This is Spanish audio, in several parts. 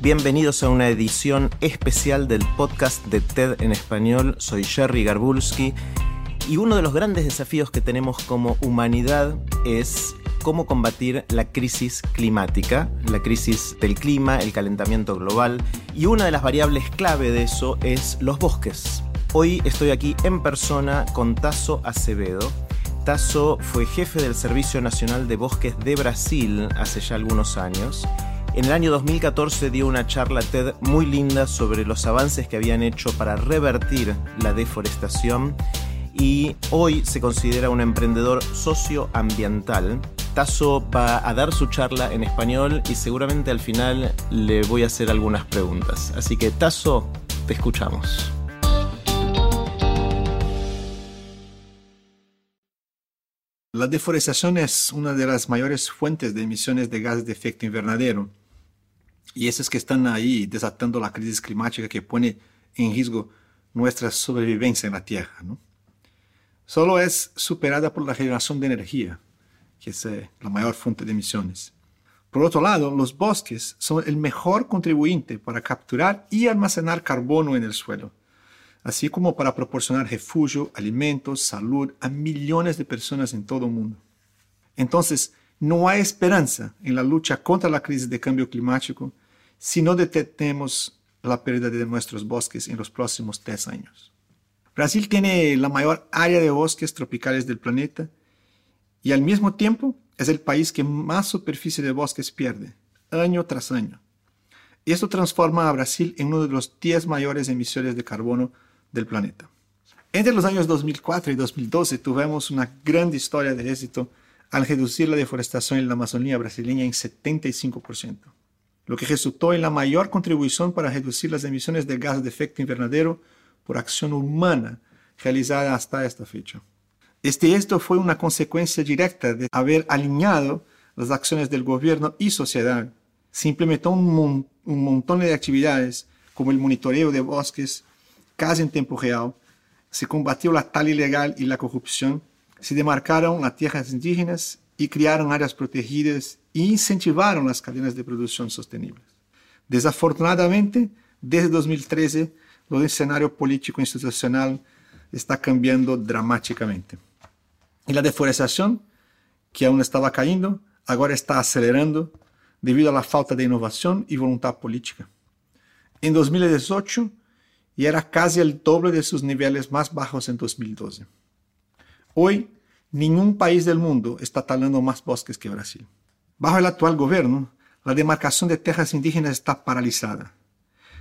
Bienvenidos a una edición especial del podcast de TED en español. Soy Jerry Garbulski y uno de los grandes desafíos que tenemos como humanidad es cómo combatir la crisis climática, la crisis del clima, el calentamiento global y una de las variables clave de eso es los bosques. Hoy estoy aquí en persona con Tasso Acevedo. Tasso fue jefe del Servicio Nacional de Bosques de Brasil hace ya algunos años en el año 2014 dio una charla TED muy linda sobre los avances que habían hecho para revertir la deforestación y hoy se considera un emprendedor socioambiental. Tasso va a dar su charla en español y seguramente al final le voy a hacer algunas preguntas. Así que Tasso, te escuchamos. La deforestación es una de las mayores fuentes de emisiones de gases de efecto invernadero y esas que están ahí desatando la crisis climática que pone en riesgo nuestra sobrevivencia en la Tierra. Solo es superada por la generación de energía, que es eh, la mayor fuente de emisiones. Por otro lado, los bosques son el mejor contribuyente para capturar y almacenar carbono en el suelo, así como para proporcionar refugio, alimentos, salud a millones de personas en todo el mundo. Entonces, no hay esperanza en la lucha contra la crisis de cambio climático si no detenemos la pérdida de nuestros bosques en los próximos 10 años. Brasil tiene la mayor área de bosques tropicales del planeta y al mismo tiempo es el país que más superficie de bosques pierde, año tras año. Esto transforma a Brasil en uno de los 10 mayores emisores de carbono del planeta. Entre los años 2004 y 2012 tuvimos una gran historia de éxito al reducir la deforestación en la Amazonía brasileña en 75% lo que resultó en la mayor contribución para reducir las emisiones de gases de efecto invernadero por acción humana realizada hasta esta fecha. Este esto fue una consecuencia directa de haber alineado las acciones del gobierno y sociedad. Se implementó un, un montón de actividades como el monitoreo de bosques casi en tiempo real, se combatió la tala ilegal y la corrupción, se demarcaron las tierras indígenas y crearon áreas protegidas e incentivaron las cadenas de producción sostenibles. Desafortunadamente, desde 2013, el escenario político institucional está cambiando dramáticamente. Y la deforestación, que aún estaba cayendo, ahora está acelerando debido a la falta de innovación y voluntad política. En 2018, ya era casi el doble de sus niveles más bajos en 2012. Hoy, Ningún país del mundo está talando más bosques que Brasil. Bajo el actual gobierno, la demarcación de tierras indígenas está paralizada.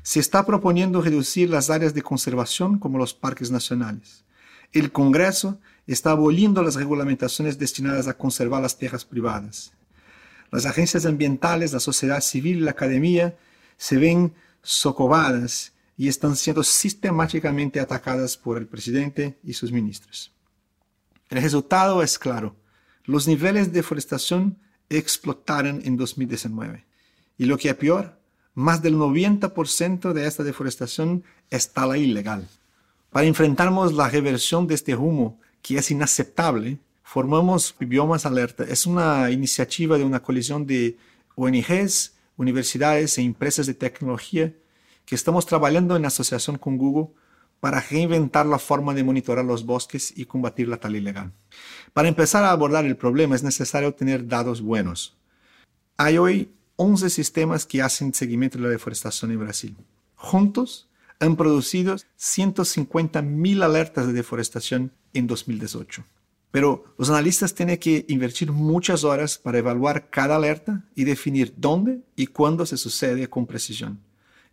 Se está proponiendo reducir las áreas de conservación como los parques nacionales. El Congreso está aboliendo las regulamentaciones destinadas a conservar las tierras privadas. Las agencias ambientales, la sociedad civil y la academia se ven socovadas y están siendo sistemáticamente atacadas por el presidente y sus ministros. El resultado es claro. Los niveles de deforestación explotaron en 2019. Y lo que es peor, más del 90% de esta deforestación está la ilegal. Para enfrentarnos la reversión de este humo, que es inaceptable, formamos Biomas Alerta. Es una iniciativa de una coalición de ONGs, universidades e empresas de tecnología que estamos trabajando en asociación con Google para reinventar la forma de monitorar los bosques y combatir la tala ilegal. Para empezar a abordar el problema es necesario tener datos buenos. Hay hoy 11 sistemas que hacen seguimiento de la deforestación en Brasil. Juntos han producido 150.000 alertas de deforestación en 2018. Pero los analistas tienen que invertir muchas horas para evaluar cada alerta y definir dónde y cuándo se sucede con precisión.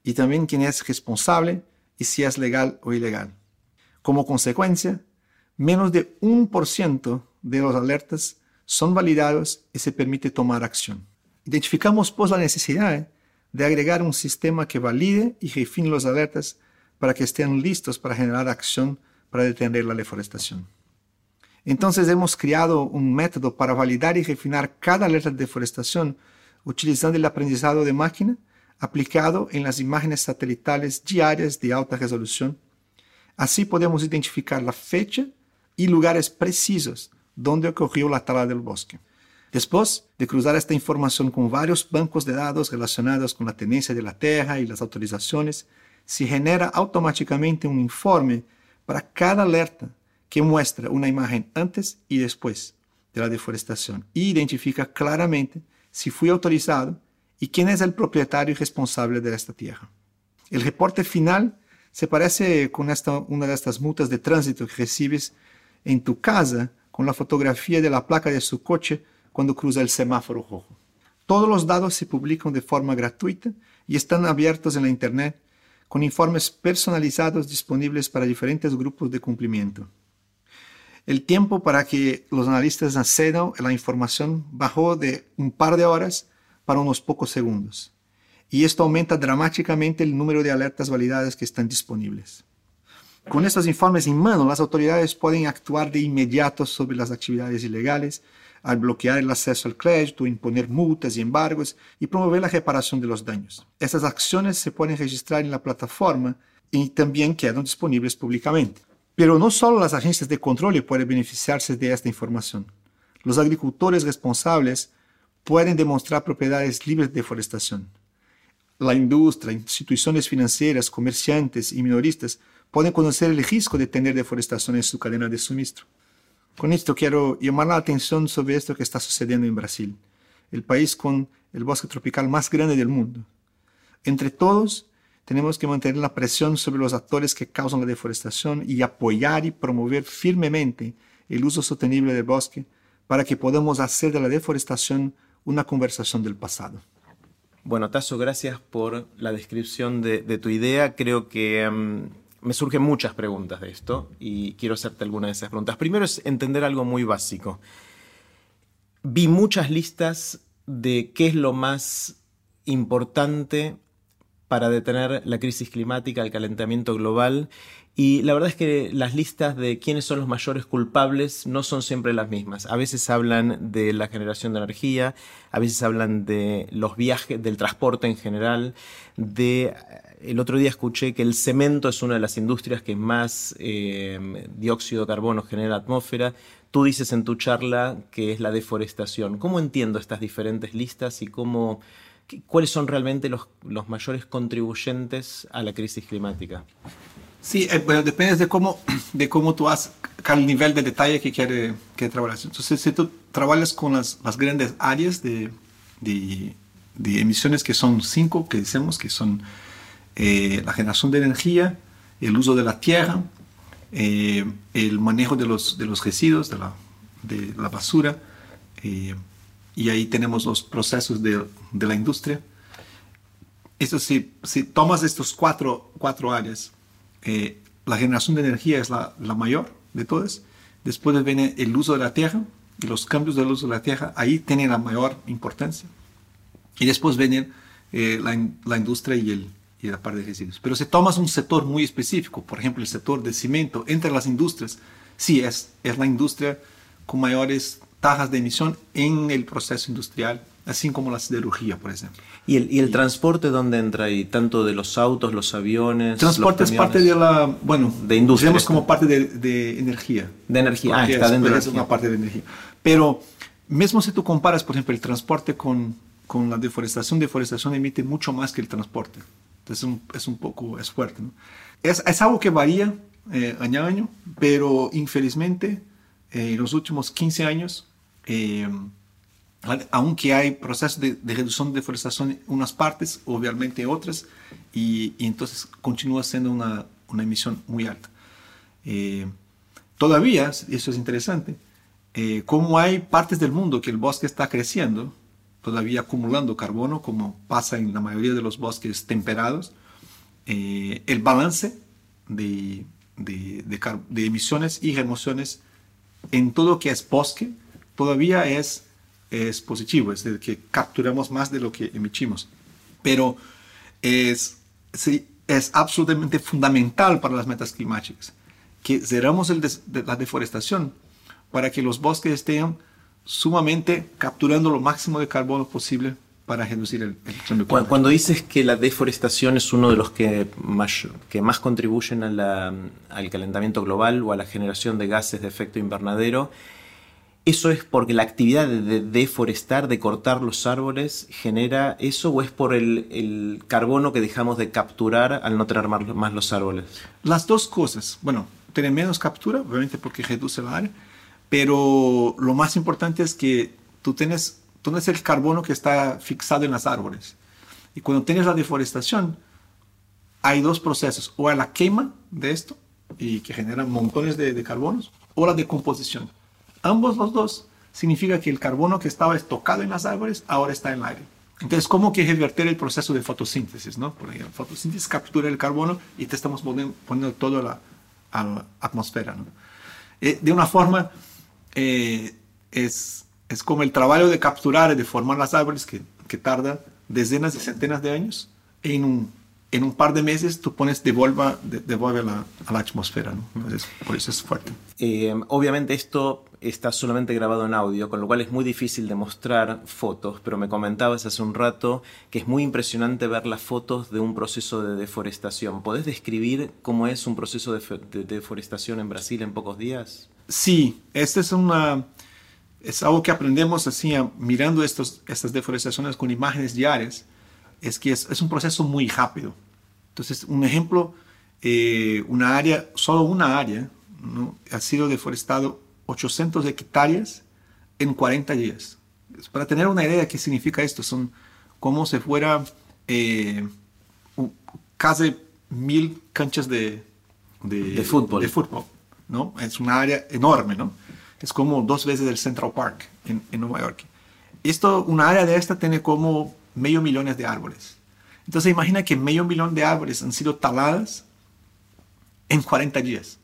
Y también quién es responsable y si es legal o ilegal. Como consecuencia, menos de un por ciento de los alertas son validados y se permite tomar acción. Identificamos pues la necesidad de agregar un sistema que valide y refine los alertas para que estén listos para generar acción para detener la deforestación. Entonces hemos creado un método para validar y refinar cada alerta de deforestación utilizando el aprendizado de máquina aplicado en las imágenes satelitales diarias de alta resolución. Así podemos identificar la fecha y lugares precisos donde ocurrió la tala del bosque. Después de cruzar esta información con varios bancos de datos relacionados con la tenencia de la tierra y las autorizaciones, se genera automáticamente un informe para cada alerta que muestra una imagen antes y después de la deforestación y identifica claramente si fue autorizado y quién es el propietario responsable de esta tierra. El reporte final se parece con esta, una de estas multas de tránsito que recibes en tu casa con la fotografía de la placa de su coche cuando cruza el semáforo rojo. Todos los datos se publican de forma gratuita y están abiertos en la Internet con informes personalizados disponibles para diferentes grupos de cumplimiento. El tiempo para que los analistas accedan a la información bajó de un par de horas para unos pocos segundos. Y esto aumenta dramáticamente el número de alertas validadas que están disponibles. Con estos informes en mano, las autoridades pueden actuar de inmediato sobre las actividades ilegales, al bloquear el acceso al crédito, imponer multas y embargos y promover la reparación de los daños. Estas acciones se pueden registrar en la plataforma y también quedan disponibles públicamente. Pero no solo las agencias de control pueden beneficiarse de esta información. Los agricultores responsables pueden demostrar propiedades libres de deforestación. La industria, instituciones financieras, comerciantes y minoristas pueden conocer el riesgo de tener deforestación en su cadena de suministro. Con esto quiero llamar la atención sobre esto que está sucediendo en Brasil, el país con el bosque tropical más grande del mundo. Entre todos, tenemos que mantener la presión sobre los actores que causan la deforestación y apoyar y promover firmemente el uso sostenible del bosque para que podamos hacer de la deforestación una conversación del pasado. Bueno, Tasso, gracias por la descripción de, tu idea. Creo que em, me surgen muchas preguntas de esto y quiero hacerte algunas de esas preguntas. Primero es entender algo muy básico. Vi muchas listas de qué es lo más importante para detener la crisis climática, el calentamiento global. Y la verdad es que las listas de quiénes son los mayores culpables no son siempre las mismas. A veces hablan de la generación de energía, a veces hablan de los viajes, del transporte en general, de el otro día escuché que el cemento es una de las industrias que más eh, dióxido de carbono genera en la atmósfera. Tú dices en tu charla que es la deforestación. ¿Cómo entiendo estas diferentes listas y cómo ¿Cuáles son realmente los, los mayores contribuyentes a la crisis climática? Sí, eh, bueno, depende de cómo, de cómo tú haces, el nivel de detalle que quiere, que trabajar. Entonces, si tú trabajas con las, las grandes áreas de, de, de, emisiones, que son cinco, que decimos que son eh, la generación de energía, el uso de la tierra, eh, el manejo de los, de los residuos, de la, de la basura, y ahí tenemos los procesos de, de la industria. Eso si, si tomas estos cuatro, cuatro áreas, eh, la generación de energía es la, la, mayor de todas, después viene el uso de la tierra y los cambios del uso de la tierra, ahí tiene la mayor importancia. Y después viene eh, la, la, industria y, el, y la parte de residuos. Pero si tomas un sector muy específico, por ejemplo el sector de cemento, entre las industrias, sí es, es la industria con mayores tasas de emisión en el proceso industrial, así como la siderurgia, por ejemplo. ¿Y el, y el transporte dónde entra ahí? Tanto de los autos, los aviones. Transporte es parte de la, bueno, de industria. Vemos como parte de, de, energía. De energía, ah, está dentro es una parte de energía. Pero, mismo si tú comparas, por ejemplo, el transporte con, con la deforestación, deforestación emite mucho más que el transporte. Entonces, es un, es un poco, es fuerte. ¿no? Es, es, algo que varía eh, año a año, pero infelizmente, eh, en los últimos 15 años, eh, aunque hay procesos de, reducción de deforestación en unas partes, obviamente en otras, y, entonces continúa siendo una, una emisión muy alta. Eh, todavía, eso es interesante, eh, cómo hay partes del mundo que el bosque está creciendo, todavía acumulando carbono, como pasa en la mayoría de los bosques temperados, eh, el balance de, de, de, emisiones y remociones en todo lo que es bosque todavía es, es positivo, es decir, que capturamos más de lo que emitimos. Pero es, sí, es absolutamente fundamental para las metas climáticas que cerramos el la deforestación para que los bosques estén sumamente capturando lo máximo de carbono posible para reducir el, el cambio climático. Cuando dices que la deforestación es uno de los que más, que más contribuyen a la, al calentamiento global o a la generación de gases de efecto invernadero, ¿Eso es porque la actividad de deforestar, de cortar los árboles, genera eso o es por el, carbono que dejamos de capturar al no tener más, los árboles? Las dos cosas. Bueno, tiene menos captura, obviamente porque reduce el área, pero lo más importante es que tú tienes, tú tienes el carbono que está fixado en los árboles. Y cuando tienes la deforestación, hay dos procesos, o la quema de esto, y que genera montones de, de carbonos, o la decomposición ambos los dos, significa que el carbono que estaba estocado en las árboles ahora está en el aire. Entonces, ¿cómo que revertir el proceso de fotosíntesis? ¿no? Porque la fotosíntesis captura el carbono y te estamos poniendo, todo a la, la atmósfera. Eh, de una forma, eh, es, es como el trabajo de capturar y de formar las árboles que, que tarda decenas y centenas de años en un en un par de meses tú pones devuelva, devuelve la, a la atmósfera, ¿no? por eso es fuerte. Eh, obviamente esto está solamente grabado en audio, con lo cual es muy difícil de mostrar fotos, pero me comentabas hace un rato que es muy impresionante ver las fotos de un proceso de deforestación. ¿Podés describir cómo es un proceso de, deforestación en Brasil en pocos días? Sí, este es una... Es algo que aprendemos así, mirando estos, estas deforestaciones con imágenes diarias, es que es, es un proceso muy rápido. Entonces, un ejemplo, eh, una área, solo una área, ¿no? ha sido deforestado 800 hectáreas en 40 días. Para tener una idea de qué significa esto, son como si fuera eh, casi mil canchas de, de, fútbol. de fútbol. ¿no? Es una área enorme, ¿no? Es como dos veces el Central Park en, en Nueva York. Esto, una área de esta tiene como medio millón de árboles. Entonces imagina que medio millón de árboles han sido taladas en 40 días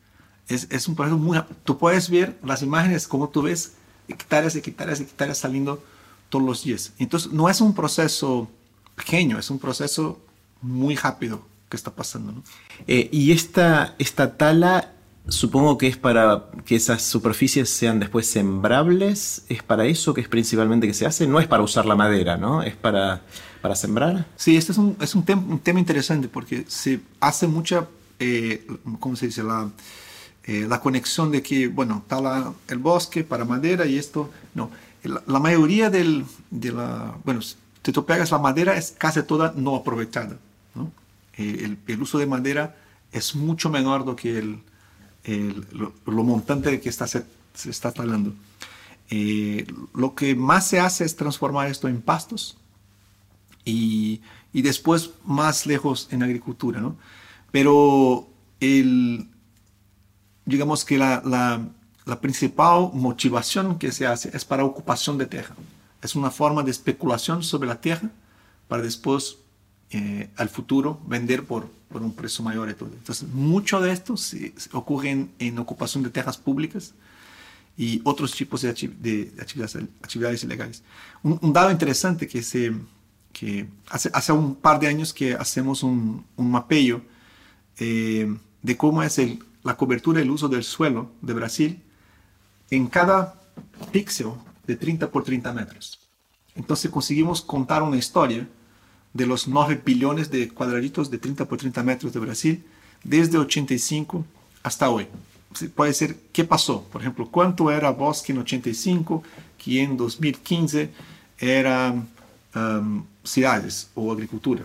es, es un proceso muy... Tú puedes ver las imágenes como tú ves hectáreas, hectáreas, hectáreas saliendo todos los días. Entonces no es un proceso pequeño, es un proceso muy rápido que está pasando. ¿no? Eh, y esta, esta tala supongo que es para que esas superficies sean después sembrables. ¿Es para eso que es principalmente que se hace? No es para usar la madera, ¿no? Es para, para sembrar. Sí, este es un, es un, un tema interesante porque se hace mucha, eh, ¿cómo se dice? La, eh, la conexión de que, bueno, está el bosque para madera y esto, no. La, mayoría del, de la, bueno, si tú pegas la madera es casi toda no aprovechada, ¿no? Eh, el, uso de madera es mucho menor do que el, el lo, montante de que está, se, está talando. Eh, lo que más se hace es transformar esto en pastos y, y después más lejos en agricultura, ¿no? Pero el, digamos que la, la, principal motivación que se hace es para ocupación de tierra. Es una forma de especulación sobre la tierra para después, eh, al futuro, vender por, por un precio mayor y todo. Entonces, mucho de esto se, ocurre en, ocupación de tierras públicas y otros tipos de, de actividades, actividades, ilegales. Un, dado interesante que, se, que hace, hace un par de años que hacemos un, un mapeo eh, de cómo es el la cobertura y el uso del suelo de Brasil en cada píxel de 30 por 30 metros. Entonces conseguimos contar una historia de los 9 billones de cuadraditos de 30 por 30 metros de Brasil desde 85 hasta hoy. Puede ser qué pasó, por ejemplo, cuánto era bosque en 85, que en 2015 eran um, ciudades o agricultura.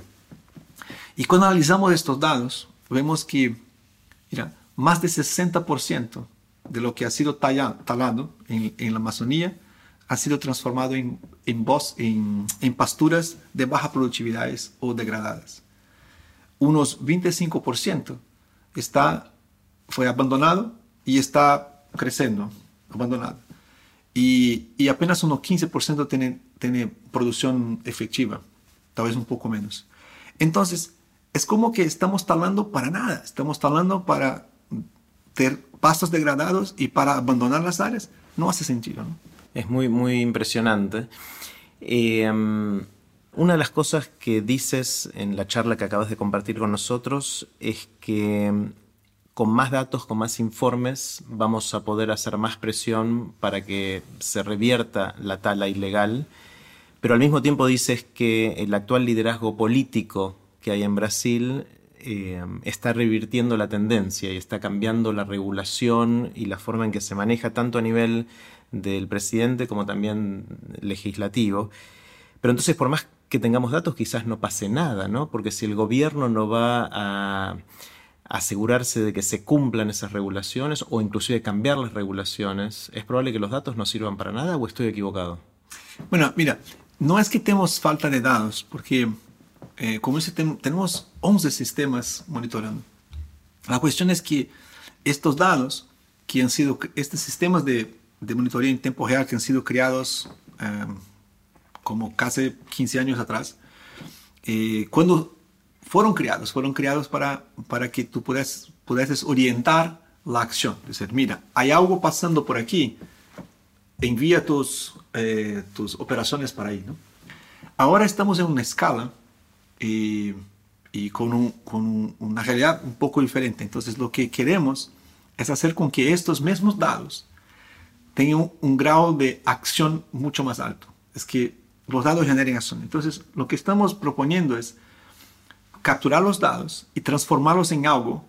Y cuando analizamos estos datos, vemos que, mira, más de 60% de lo que ha sido talado en, la Amazonía ha sido transformado en, en, en, pasturas de baja productividad o degradadas. Unos 25% está, fue abandonado y está creciendo, abandonado. y, y apenas unos 15% tiene, tiene producción efectiva, tal vez un poco menos. Entonces, es como que estamos talando para nada, estamos talando para tener pastos degradados y para abandonar las áreas. No hace sentido. Es muy, muy impresionante. Eh, una de las cosas que dices en la charla que acabas de compartir con nosotros es que mm, con más datos, con más informes, vamos a poder hacer más presión para que se revierta la tala ilegal, pero al mismo tiempo dices que el actual liderazgo político que hay en Brasil eh, está revirtiendo la tendencia y está cambiando la regulación y la forma en que se maneja tanto a nivel del presidente como también legislativo. Pero entonces, por más que tengamos datos, quizás no pase nada, ¿no? Porque si el gobierno no va a asegurarse de que se cumplan esas regulaciones o inclusive cambiar las regulaciones, ¿es probable que los datos no sirvan para nada o estoy equivocado? Bueno, mira, no es que tenemos falta de datos, porque eh, como dice, tenemos 11 sistemas monitoreando. La cuestión es que estos datos que han sido, estos sistemas de, de monitoreo en tiempo real que han sido creados eh, como casi 15 años atrás, eh, cuando fueron creados, fueron creados para, para que tú pudieses, pudieses orientar la acción. Es decir, mira, hay algo pasando por aquí, envía tus, eh, tus operaciones para ahí. ¿no? Ahora estamos en una escala y, y con, un, con, una realidad un poco diferente. Entonces lo que queremos es hacer con que estos mismos datos tengan un, un grado de acción mucho más alto. Es que los dados generen acción. Entonces, lo que estamos proponiendo es capturar los dados y transformarlos en algo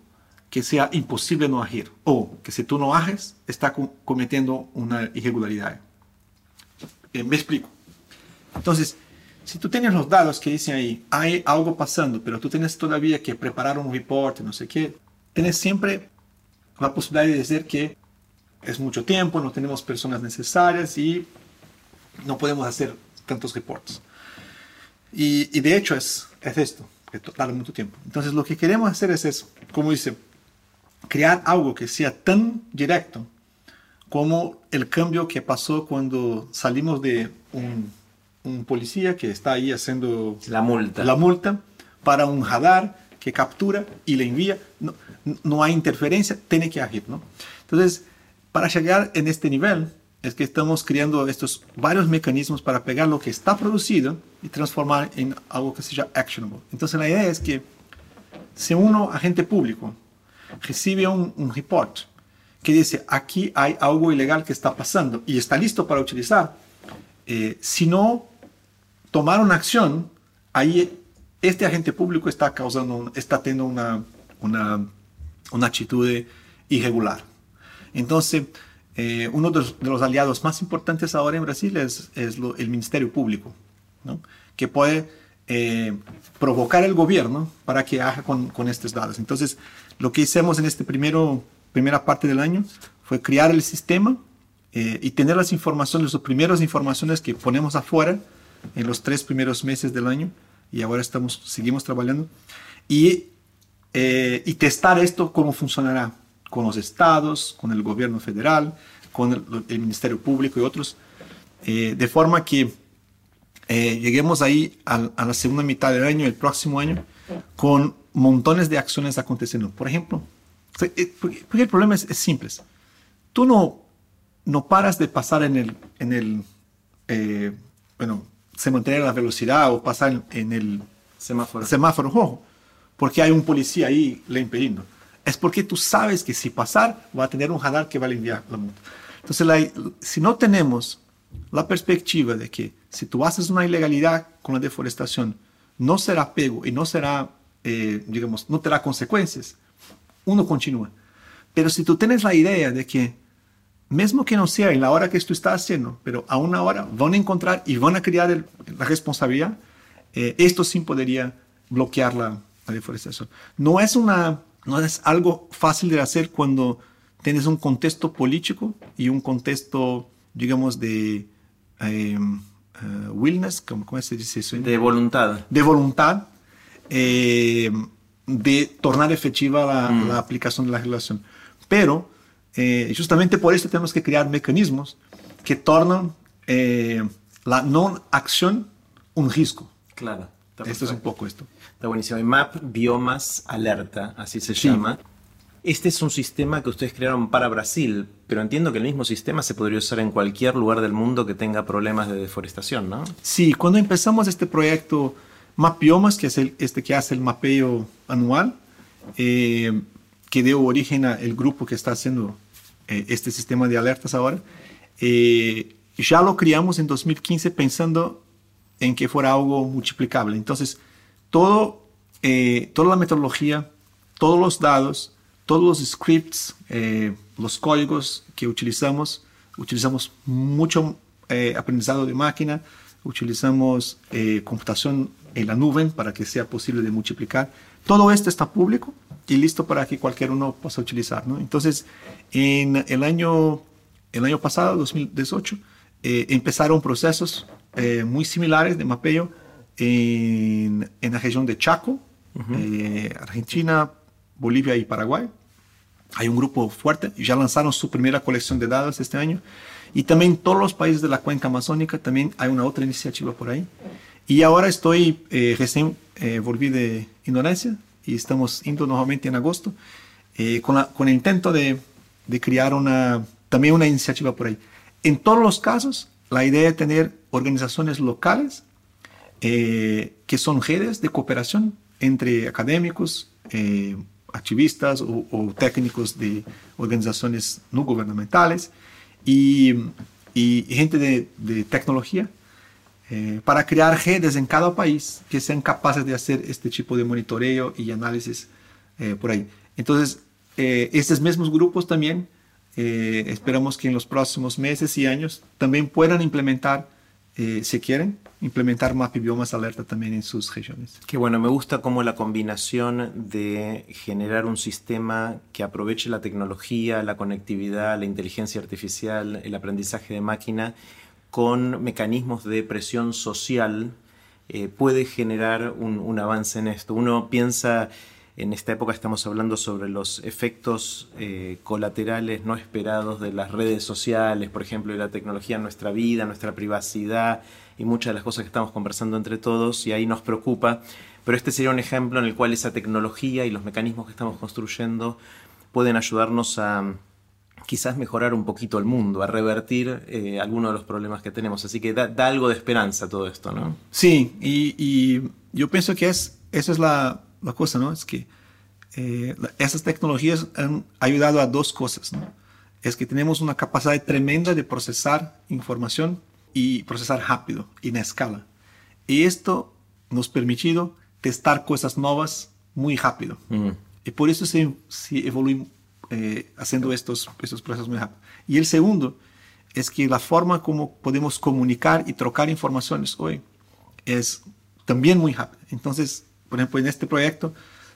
que sea imposible no agir o que si tú no ages está cometiendo una irregularidad. Eh, me explico. Entonces, si tú tienes los datos que dicen ahí, hay algo pasando, pero tú tienes todavía que preparar un reporte, no sé qué, tienes siempre la posibilidad de decir que es mucho tiempo, no tenemos personas necesarias y no podemos hacer tantos reportes. Y, y de hecho es, es esto, que tarda mucho tiempo. Entonces lo que queremos hacer es eso, como dice, crear algo que sea tan directo como el cambio que pasó cuando salimos de un, un policía que está ahí haciendo la multa. la multa para un radar que captura y le envía. No, no hay interferencia, tiene que agir. ¿no? Entonces, para llegar en este nivel, es que estamos creando estos varios mecanismos para pegar lo que está producido y transformar en algo que sea actionable. Entonces la idea es que si uno, agente público, recibe un, un report que dice aquí hay algo ilegal que está pasando y está listo para utilizar, eh, si no tomar una acción, ahí este agente público está causando, está teniendo una, una, una actitud irregular. Entonces, eh, uno de los, de los, aliados más importantes ahora en Brasil es, es lo, el Ministerio Público, ¿no? que puede eh, provocar el gobierno para que haga con, con, estos datos. Entonces, lo que hicimos en esta primera parte del año fue crear el sistema eh, y tener las informaciones, las primeras informaciones que ponemos afuera en los tres primeros meses del año y ahora estamos, seguimos trabajando y, eh, y testar esto, cómo funcionará con los estados, con el gobierno federal, con el, el Ministerio Público y otros, eh, de forma que eh, lleguemos ahí a, a, la segunda mitad del año, el próximo año, con montones de acciones aconteciendo. Por ejemplo, eh, porque el problema es, es simple. Tú no, no paras de pasar en el, en el eh, bueno, se mantener la velocidad o pasar en, el semáforo. semáforo rojo, porque hay un policía ahí le impediendo es porque tú sabes que si pasar va a tener un radar que va a enviar la multa. Entonces, la, si no tenemos la perspectiva de que si tú haces una ilegalidad con la deforestación, no será pego y no será, eh, digamos, no tendrá consecuencias, uno continúa. Pero si tú tienes la idea de que, mesmo que no sea en la hora que tú estás haciendo, pero a una hora van a encontrar y van a crear el, la responsabilidad, eh, esto sí podría bloquear la, la deforestación. No es una no es algo fácil de hacer cuando tienes un contexto político y un contexto, digamos, de eh, uh, willness, ¿cómo, ¿cómo, se dice eso? De voluntad. De voluntad eh, de tornar efectiva la, mm. la, aplicación de la regulación. Pero eh, justamente por eso tenemos que crear mecanismos que tornan eh, la no acción un riesgo. Claro. Esto es un poco esto. Está buenísimo. MAP Biomas Alerta, así se llama. Este es un sistema que ustedes crearon para Brasil, pero entiendo que el mismo sistema se podría usar en cualquier lugar del mundo que tenga problemas de deforestación, ¿no? Sí, cuando empezamos este proyecto MAP Biomas, que es el, este que hace el mapeo anual, eh, que dio origen al grupo que está haciendo eh, este sistema de alertas ahora, eh, ya lo creamos en 2015 pensando en que fuera algo multiplicable. Entonces, todo, toda la metodología, todos los datos, todos los scripts, los códigos que utilizamos, utilizamos mucho aprendizado de máquina, utilizamos computación en la nube para que sea posible de multiplicar. Todo esto está público y listo para que cualquier uno pueda utilizar. ¿no? Entonces, en el año, el año pasado, 2018, eh, empezaron procesos eh, muy similares de mapeo en, en, la región de Chaco, eh, Argentina, Bolivia y Paraguay. Hay un grupo fuerte ya lanzaron su primera colección de datos este año. Y también todos los países de la cuenca amazónica, también hay una otra iniciativa por ahí. Y ahora estoy, recién volví de Indonesia, y estamos yendo nuevamente en agosto, eh, con, con, el intento de, de, crear una, también una iniciativa por ahí. En todos los casos, la idea es tener organizaciones locales eh, que son redes de cooperación entre académicos, eh, activistas o, o, técnicos de organizaciones no gubernamentales y, y gente de, de tecnología eh, para crear redes en cada país que sean capaces de hacer este tipo de monitoreo y análisis eh, por ahí. Entonces, eh, estos mismos grupos también esperamos que en los próximos meses y años también puedan implementar, si quieren, implementar MAP y Biomas Alerta también en sus regiones. Qué bueno, me gusta como la combinación de generar un sistema que aproveche la tecnología, la conectividad, la inteligencia artificial, el aprendizaje de máquina con mecanismos de presión social eh, puede generar un, avance en esto. Uno piensa, en esta época estamos hablando sobre los efectos eh, colaterales no esperados de las redes sociales, por ejemplo, de la tecnología en nuestra vida, nuestra privacidad y muchas de las cosas que estamos conversando entre todos y ahí nos preocupa. Pero este sería un ejemplo en el cual esa tecnología y los mecanismos que estamos construyendo pueden ayudarnos a quizás mejorar un poquito el mundo, a revertir eh, algunos de los problemas que tenemos. Así que da, algo de esperanza todo esto, ¿no? Sí, y, yo pienso que es, esa es la, la cosa, ¿no? Es que eh, esas tecnologías han ayudado a dos cosas, ¿no? Es que tenemos una capacidad tremenda de procesar información y procesar rápido y en escala. Y esto nos ha permitido testar cosas nuevas muy rápido. Y por eso se, se evoluye eh, haciendo estos, procesos muy rápido. Y el segundo es que la forma como podemos comunicar y trocar informaciones hoy es también muy rápida. Entonces, por ejemplo, en este proyecto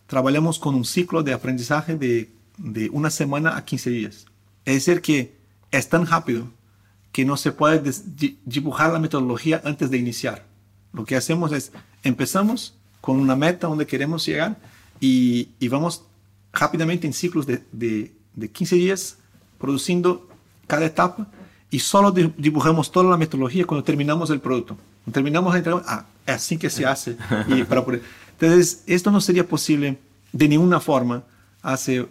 trabajamos con un ciclo de aprendizaje de, una semana a 15 días. Es decir, que es tan rápido que no se puede dibujar la metodología antes de iniciar. Lo que hacemos es, empezamos con una meta donde queremos llegar y vamos rápidamente en ciclos de, de, de 15 días, produciendo cada etapa y solo dibujamos toda la metodología cuando terminamos el producto. Cuando terminamos de ah, es así que se hace. Y para Entonces, esto no sería posible de ninguna forma hace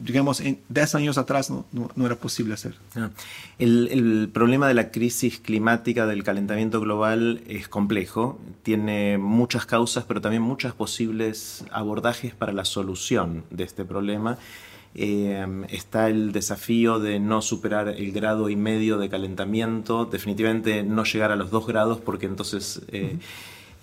digamos, en 10 años atrás no, no, era posible hacer. Ah, el, el, problema de la crisis climática, del calentamiento global, es complejo, tiene muchas causas, pero también muchos posibles abordajes para la solución de este problema. Eh, está el desafío de no superar el grado y medio de calentamiento, definitivamente no llegar a los 2 grados, porque entonces... Eh,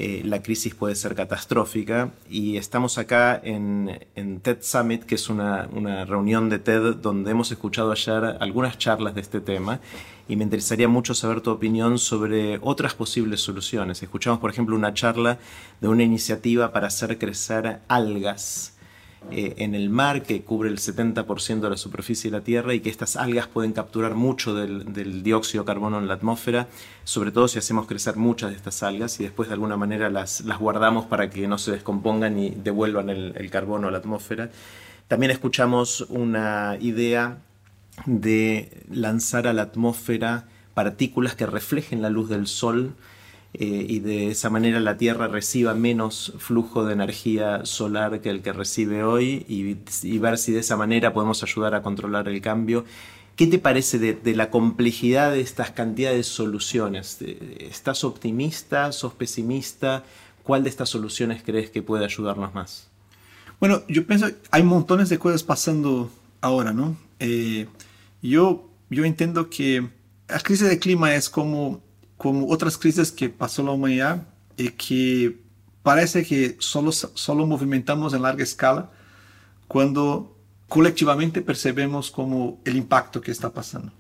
eh, la crisis puede ser catastrófica. Y estamos acá en, TED Summit, que es una, reunión de TED donde hemos escuchado ayer algunas charlas de este tema. Y me interesaría mucho saber tu opinión sobre otras posibles soluciones. Escuchamos, por ejemplo, una charla de una iniciativa para hacer crecer algas eh, en el mar que cubre el 70% de la superficie de la Tierra y que estas algas pueden capturar mucho del, dióxido de carbono en la atmósfera, sobre todo si hacemos crecer muchas de estas algas y después de alguna manera las, guardamos para que no se descompongan y devuelvan el, el carbono a la atmósfera. También escuchamos una idea de lanzar a la atmósfera partículas que reflejen la luz del sol eh, y de esa manera la Tierra reciba menos flujo de energía solar que el que recibe hoy y, ver si de esa manera podemos ayudar a controlar el cambio. ¿Qué te parece de, la complejidad de estas cantidades de soluciones? ¿Estás optimista? ¿Sos pesimista? ¿Cuál de estas soluciones crees que puede ayudarnos más? Bueno, yo pienso que hay montones de cosas pasando ahora, ¿no? Eh, yo, yo entiendo que la crisis del clima es como como otras crisis que pasó la humanidad y que parece que solo, solo movimentamos en larga escala cuando colectivamente percebemos como el impacto que está pasando.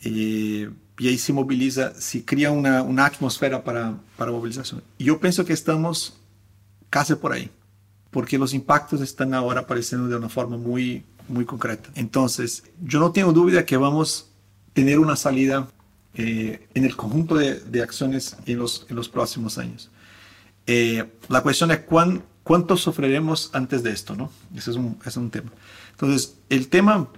Y, y ahí se moviliza, se crea una, una atmósfera para, para movilización. Y yo pienso que estamos casi por ahí, porque los impactos están ahora apareciendo de una forma muy, muy concreta. Entonces, yo no tengo duda que vamos a tener una salida eh, en el conjunto de, de, acciones en los, en los próximos años. Eh, la cuestión es cuán, cuánto sufriremos antes de esto, ¿no? Ese es un, ese es un tema. Entonces, el tema,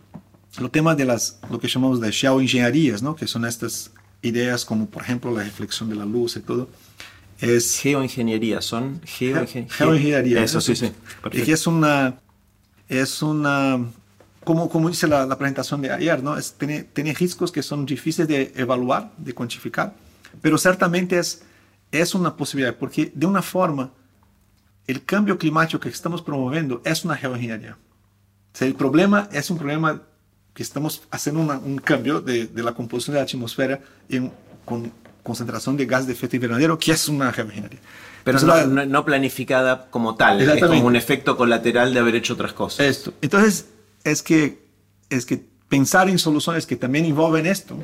lo tema de las, lo que llamamos de geoingenierías, ¿no? Que son estas ideas como, por ejemplo, la reflexión de la luz y todo, es... Geoingeniería, son geoingeniería. Geoingeniería. Eso, sí, sí. Y es una, es una como, como dice la, presentación de ayer, ¿no? Es, tiene, tiene riscos que son difíciles de evaluar, de cuantificar, pero ciertamente es, es una posibilidad, porque de una forma, el cambio climático que estamos promoviendo es una geoingeniería. O sea, el problema es un problema que estamos haciendo un cambio de, de, la composición de la atmósfera en, con concentración de gas de efecto invernadero, que es una geoingeniería. Pero no, no, planificada como tal, es como un efecto colateral de haber hecho otras cosas. Esto. Entonces, es que, es que pensar en soluciones que también involven esto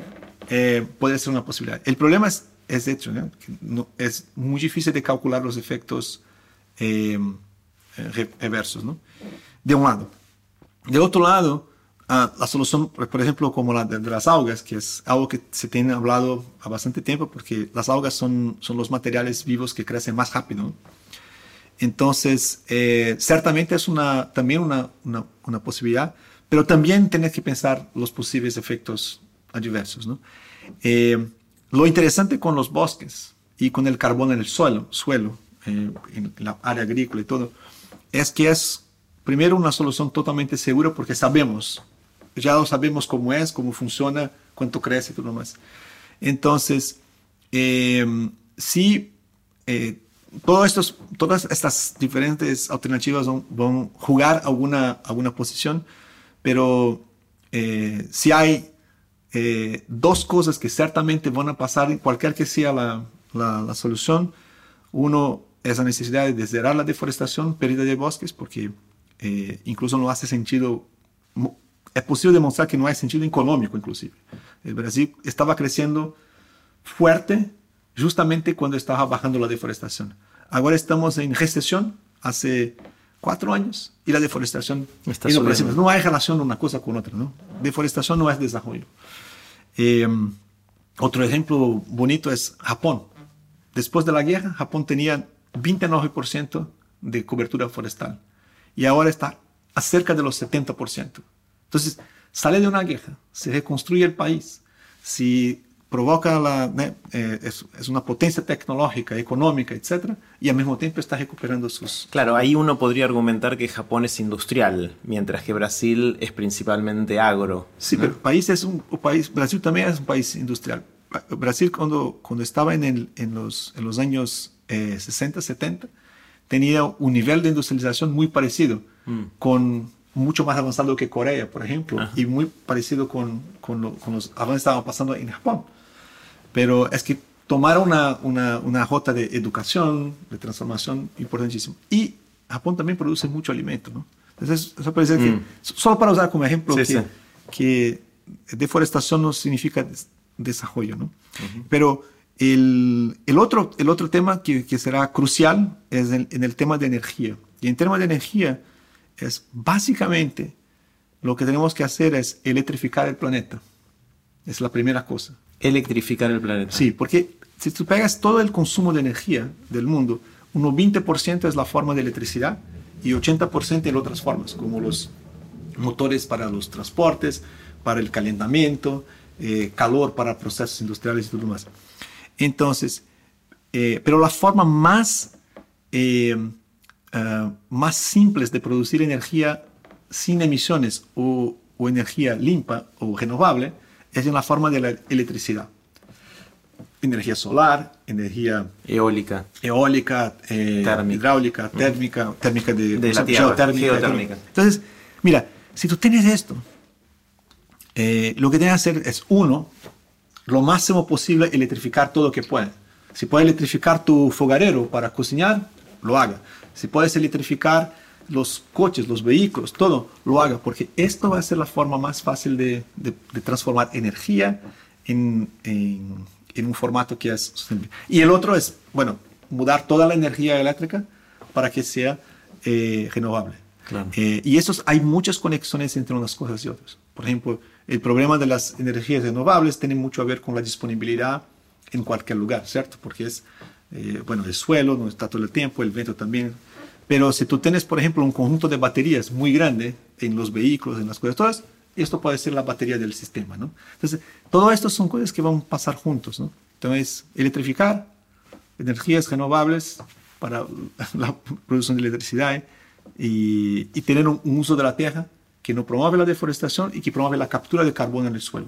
eh, puede ser una posibilidad. El problema es, es de hecho, ¿no? es muy difícil de calcular los efectos eh, reversos, ¿no? de un lado. De otro lado, ah, la solución, por ejemplo, como la de, las algas, que es algo que se tiene hablado a bastante tiempo, porque las algas son, son los materiales vivos que crecen más rápido. Entonces, eh, ciertamente es una, también una, una, posibilidad, pero también tienes que pensar los posibles efectos adversos. ¿no? Eh, lo interesante con los bosques y con el carbón en el suelo, suelo eh, en la área agrícola y todo, es que es primero una solución totalmente segura porque sabemos, ya lo sabemos cómo es, cómo funciona, cuánto crece y todo lo más. Entonces, si estos, todas estas diferentes alternativas van, a jugar alguna, alguna posición, pero eh, si hay eh, dos cosas que ciertamente van a pasar, cualquier que sea la, la, solución, uno es la necesidad de cerrar la deforestación, pérdida de bosques, porque eh, incluso no hace sentido, es posible demostrar que no hay sentido económico inclusive. El Brasil estaba creciendo fuerte justamente cuando estaba bajando la deforestación. Ahora estamos en recesión hace cuatro años y la deforestación está subiendo. No hay relación una cosa con otra, ¿no? Deforestación no es desarrollo. Eh, otro ejemplo bonito es Japón. Después de la guerra, Japón tenía 29% de cobertura forestal y ahora está a cerca de los 70%. Entonces, sale de una guerra, se reconstruye el país. Si provoca la, eh, es, una potencia tecnológica, económica, etcétera, y al mismo tiempo está recuperando sus... Claro, ahí uno podría argumentar que Japón es industrial, mientras que Brasil es principalmente agro. Sí, pero el país es un, país, Brasil también es un país industrial. Brasil cuando, cuando estaba en, el, en, los, en los años 60, eh, 70, tenía un nivel de industrialización muy parecido, mm. con mucho más avanzado que Corea, por ejemplo, y muy parecido con, con, con los avances que estaban pasando en Japón pero es que tomar una, una, una jota de educación, de transformación importantísimo. Y Japón también produce mucho alimento, ¿no? Entonces, eso puede ser que, mm. solo para usar como ejemplo, que, que, deforestación no significa desarrollo, ¿no? Pero el, el, otro, el otro tema que, que será crucial es en el tema de energía. Y en tema de energía es básicamente lo que tenemos que hacer es electrificar el planeta. Es la primera cosa electrificar el planeta. Sí, porque si tú pegas todo el consumo de energía del mundo, un 20% es la forma de electricidad y 80% en otras formas, como los motores para los transportes, para el calentamiento, eh, calor para procesos industriales y todo más. Entonces, eh, pero la forma más, eh, más simple de producir energía sin emisiones o, o energía limpia o renovable es en la forma de la electricidad energía solar, energía eólica, eólica eh, hidráulica, térmica, térmica de, de la geotérmica. Entonces, mira, si tú tienes esto, eh, lo que tienes que hacer es, uno, lo máximo posible electrificar todo lo que puedas. Si puedes electrificar tu fogarero para cocinar, lo haga. Si puedes electrificar los coches, los vehículos, todo, lo haga, porque esto va a ser la forma más fácil de, de, transformar energía en, en en un formato que es sostenible. Y el otro es, bueno, mudar toda la energía eléctrica para que sea eh, renovable. Eh, y esos, hay muchas conexiones entre unas cosas y otras. Por ejemplo, el problema de las energías renovables tiene mucho a ver con la disponibilidad en cualquier lugar, ¿cierto? Porque es, eh, bueno, el suelo no está todo el tiempo, el viento también. Pero si tú tienes, por ejemplo, un conjunto de baterías muy grande en los vehículos, en las cosas esto puede ser la batería del sistema. Entonces, todo esto son cosas que van a pasar juntos, ¿no? Entonces, electrificar, energías renovables para la producción de electricidad y, tener un, uso de la tierra que no promueve la deforestación y que promueve la captura de carbono en el suelo.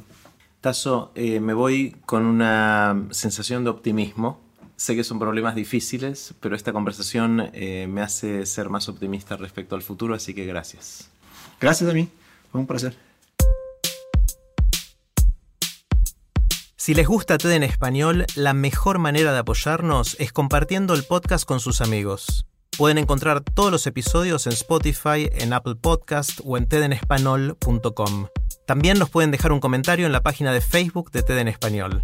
Tasso, eh, me voy con una sensación de optimismo. Sé que son problemas difíciles, pero esta conversación eh, me hace ser más optimista respecto al futuro, así que gracias. Gracias a mí, fue un placer. Si les gusta TED en español, la mejor manera de apoyarnos es compartiendo el podcast con sus amigos. Pueden encontrar todos los episodios en Spotify, en Apple Podcast o en tedenespanol.com. También nos pueden dejar un comentario en la página de Facebook de TED en español.